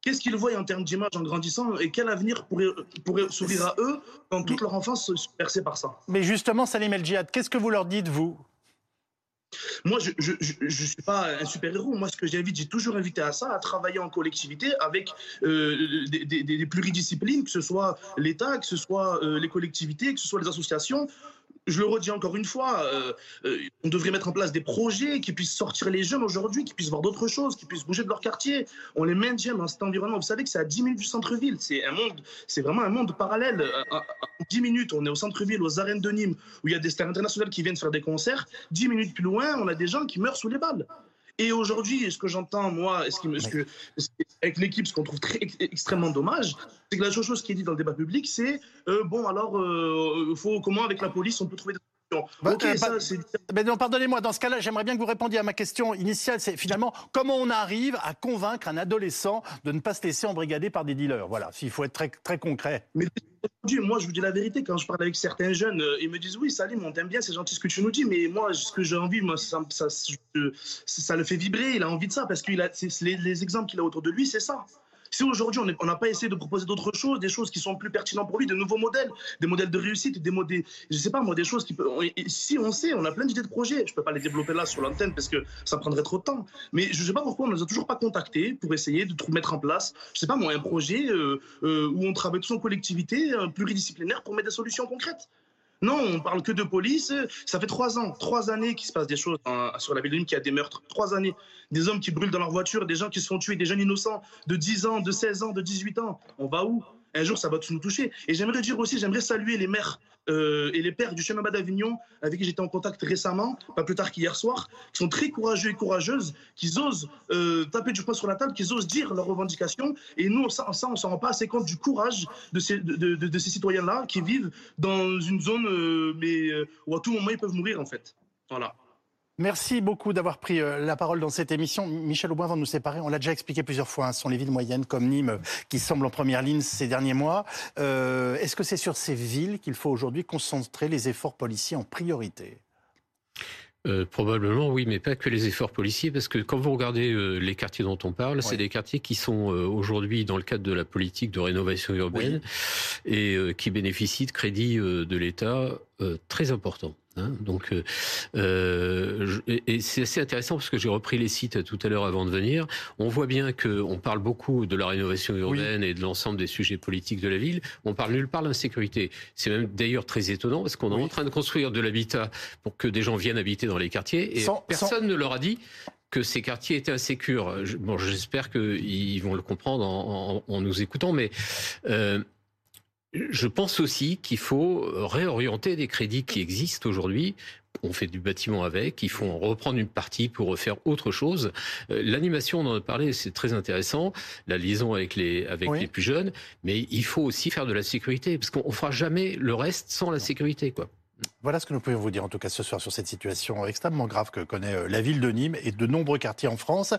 [SPEAKER 11] Qu'est-ce qu'ils voient en termes d'image en grandissant et quel avenir pourrait, pourrait s'ouvrir à eux quand toute leur enfance se percée par ça?
[SPEAKER 1] Mais justement, Salim El Djihad, qu'est-ce que vous leur dites, vous?
[SPEAKER 11] Moi, je ne suis pas un super-héros. Moi, ce que j'invite, j'ai toujours invité à ça, à travailler en collectivité avec euh, des, pluridisciplines, que ce soit l'État, que ce soit euh, les collectivités, que ce soit les associations je le redis encore une fois, euh, euh, on devrait mettre en place des projets qui puissent sortir les jeunes aujourd'hui, qui puissent voir d'autres choses, qui puissent bouger de leur quartier. On les maintient dans cet environnement. Vous savez que c'est à 10 minutes du centre-ville. C'est un monde, c'est vraiment un monde parallèle. Euh, en 10 minutes, on est au centre-ville, aux arènes de Nîmes, où il y a des stars internationales qui viennent faire des concerts. 10 minutes plus loin, on a des gens qui meurent sous les balles. Et aujourd'hui, ce que j'entends, moi, ce, qui ce que, avec l'équipe, ce qu'on trouve très, extrêmement dommage, c'est que la chose qui est dit dans le débat public, c'est euh, bon, alors, euh, faut, comment avec la police on peut trouver des
[SPEAKER 1] bah, euh, ça, mais non, pardonnez-moi, dans ce cas-là, j'aimerais bien que vous répondiez à ma question initiale. C'est finalement comment on arrive à convaincre un adolescent de ne pas se laisser embrigader par des dealers? Voilà, s'il faut être très, très concret.
[SPEAKER 11] Mais moi, je vous dis la vérité, quand je parle avec certains jeunes, euh, ils me disent Oui, Salim, on t'aime bien, c'est gentil ce que tu nous dis, mais moi, ce que j'ai envie, moi, ça, ça, ça, le fait vibrer, il a envie de ça, parce que les, les exemples qu'il a autour de lui, c'est ça. Si aujourd'hui on n'a pas essayé de proposer d'autres choses, des choses qui sont plus pertinentes pour lui, de nouveaux modèles, des modèles de réussite, des modèles, je sais pas moi, des choses qui peuvent. Si on sait, on a plein d'idées de projets. Je peux pas les développer là sur l'antenne parce que ça prendrait trop de temps. Mais je sais pas pourquoi on ne nous a toujours pas contactés pour essayer de mettre en place, je sais pas moi, un projet euh, euh, où on travaille tous en collectivité, pluridisciplinaire pour mettre des solutions concrètes. Non, on parle que de police. Ça fait trois ans, trois années qu'il se passe des choses sur la ville de qu'il y a des meurtres. Trois années. Des hommes qui brûlent dans leur voiture, des gens qui se font tuer, des jeunes innocents de 10 ans, de 16 ans, de 18 ans. On va où? Un jour, ça va tous nous toucher. Et j'aimerais dire aussi, j'aimerais saluer les maires euh, et les pères du chemin bas d'Avignon, avec qui j'étais en contact récemment, pas plus tard qu'hier soir, qui sont très courageux et courageuses, qui osent euh, taper du poing sur la table, qui osent dire leurs revendications. Et nous, ça, ça on ne s'en rend pas assez compte du courage de ces, citoyens-là qui vivent dans une zone euh, où à tout moment ils peuvent mourir, en fait. Voilà.
[SPEAKER 1] Merci beaucoup d'avoir pris euh, la parole dans cette émission. Michel Aubin, avant de nous séparer, on l'a déjà expliqué plusieurs fois, hein, ce sont les villes moyennes comme Nîmes euh, qui semblent en première ligne ces derniers mois. Euh, est-ce que c'est sur ces villes qu'il faut aujourd'hui concentrer les efforts policiers en priorité?
[SPEAKER 8] Probablement oui, mais pas que les efforts policiers, parce que quand vous regardez les quartiers dont on parle, c'est des quartiers qui sont aujourd'hui dans le cadre de la politique de rénovation urbaine et qui bénéficient de crédits de l'État très importants. Hein, donc, euh, euh et, c'est assez intéressant parce que j'ai repris les sites tout à l'heure avant de venir. On voit bien qu'on parle beaucoup de la rénovation urbaine et de l'ensemble des sujets politiques de la ville. On parle nulle part de l'insécurité. C'est même d'ailleurs très étonnant parce qu'on est en train de construire de l'habitat pour que des gens viennent habiter dans les quartiers et personne ne leur a dit que ces quartiers étaient insécures. Bon, j'espère qu'ils vont le comprendre en, en, en nous écoutant, mais euh, je pense aussi qu'il faut réorienter des crédits qui existent aujourd'hui on fait du bâtiment avec, il faut en reprendre une partie pour refaire autre chose. Euh, l'animation, on en a parlé, c'est très intéressant, la liaison avec les avec les plus jeunes, mais il faut aussi faire de la sécurité parce qu'on fera jamais le reste sans la sécurité, quoi.
[SPEAKER 1] Voilà ce que nous pouvons vous dire en tout cas ce soir sur cette situation extrêmement grave que connaît euh, la ville de Nîmes et de nombreux quartiers en France.